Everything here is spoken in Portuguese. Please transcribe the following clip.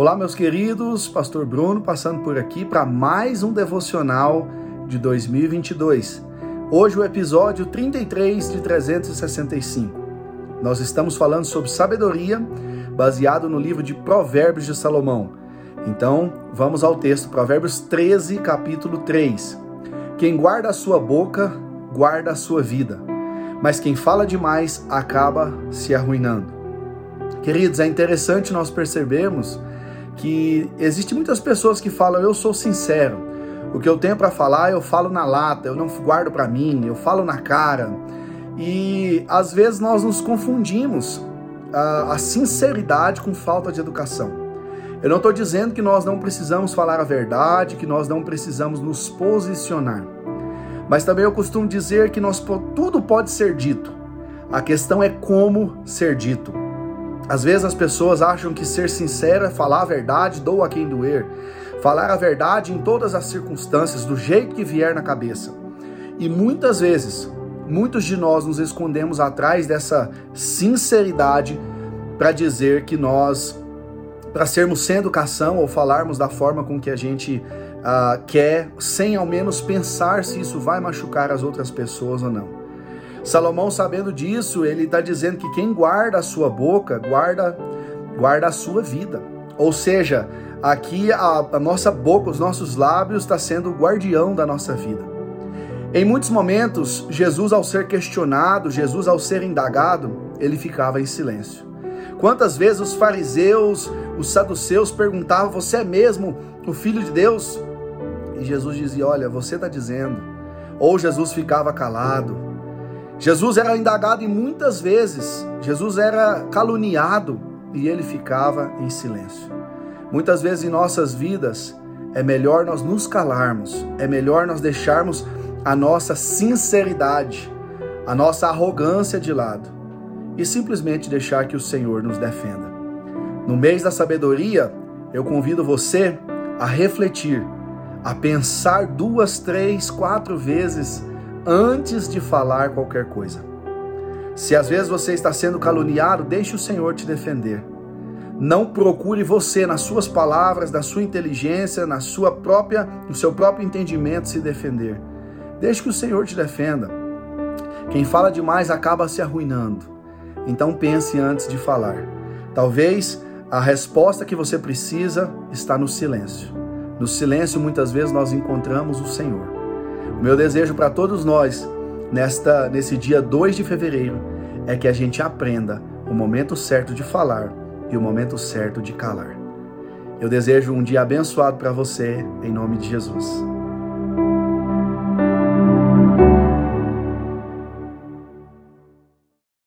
Olá, meus queridos, Pastor Bruno passando por aqui para mais um devocional de 2022. Hoje o episódio 33 de 365. Nós estamos falando sobre sabedoria, baseado no livro de Provérbios de Salomão. Então, vamos ao texto, Provérbios 13, capítulo 3. Quem guarda a sua boca, guarda a sua vida, mas quem fala demais acaba se arruinando. Queridos, é interessante nós percebermos que existe muitas pessoas que falam eu sou sincero. O que eu tenho para falar, eu falo na lata, eu não guardo para mim, eu falo na cara. E às vezes nós nos confundimos a, a sinceridade com falta de educação. Eu não estou dizendo que nós não precisamos falar a verdade, que nós não precisamos nos posicionar. Mas também eu costumo dizer que nós, tudo pode ser dito. A questão é como ser dito. Às vezes as pessoas acham que ser sincero é falar a verdade, doa a quem doer. Falar a verdade em todas as circunstâncias, do jeito que vier na cabeça. E muitas vezes, muitos de nós nos escondemos atrás dessa sinceridade para dizer que nós, para sermos sem educação ou falarmos da forma com que a gente uh, quer, sem ao menos pensar se isso vai machucar as outras pessoas ou não. Salomão, sabendo disso, ele está dizendo que quem guarda a sua boca, guarda, guarda a sua vida. Ou seja, aqui a, a nossa boca, os nossos lábios, está sendo o guardião da nossa vida. Em muitos momentos, Jesus, ao ser questionado, Jesus, ao ser indagado, ele ficava em silêncio. Quantas vezes os fariseus, os saduceus perguntavam: Você é mesmo o filho de Deus? E Jesus dizia: Olha, você está dizendo. Ou Jesus ficava calado, Jesus era indagado e muitas vezes Jesus era caluniado e ele ficava em silêncio. Muitas vezes em nossas vidas é melhor nós nos calarmos, é melhor nós deixarmos a nossa sinceridade, a nossa arrogância de lado e simplesmente deixar que o Senhor nos defenda. No mês da sabedoria, eu convido você a refletir, a pensar duas, três, quatro vezes antes de falar qualquer coisa. Se às vezes você está sendo caluniado, deixe o Senhor te defender. Não procure você nas suas palavras, na sua inteligência, na sua própria, no seu próprio entendimento se defender. Deixe que o Senhor te defenda. Quem fala demais acaba se arruinando. Então pense antes de falar. Talvez a resposta que você precisa está no silêncio. No silêncio muitas vezes nós encontramos o Senhor. Meu desejo para todos nós nesta nesse dia 2 de fevereiro é que a gente aprenda o momento certo de falar e o momento certo de calar. Eu desejo um dia abençoado para você em nome de Jesus.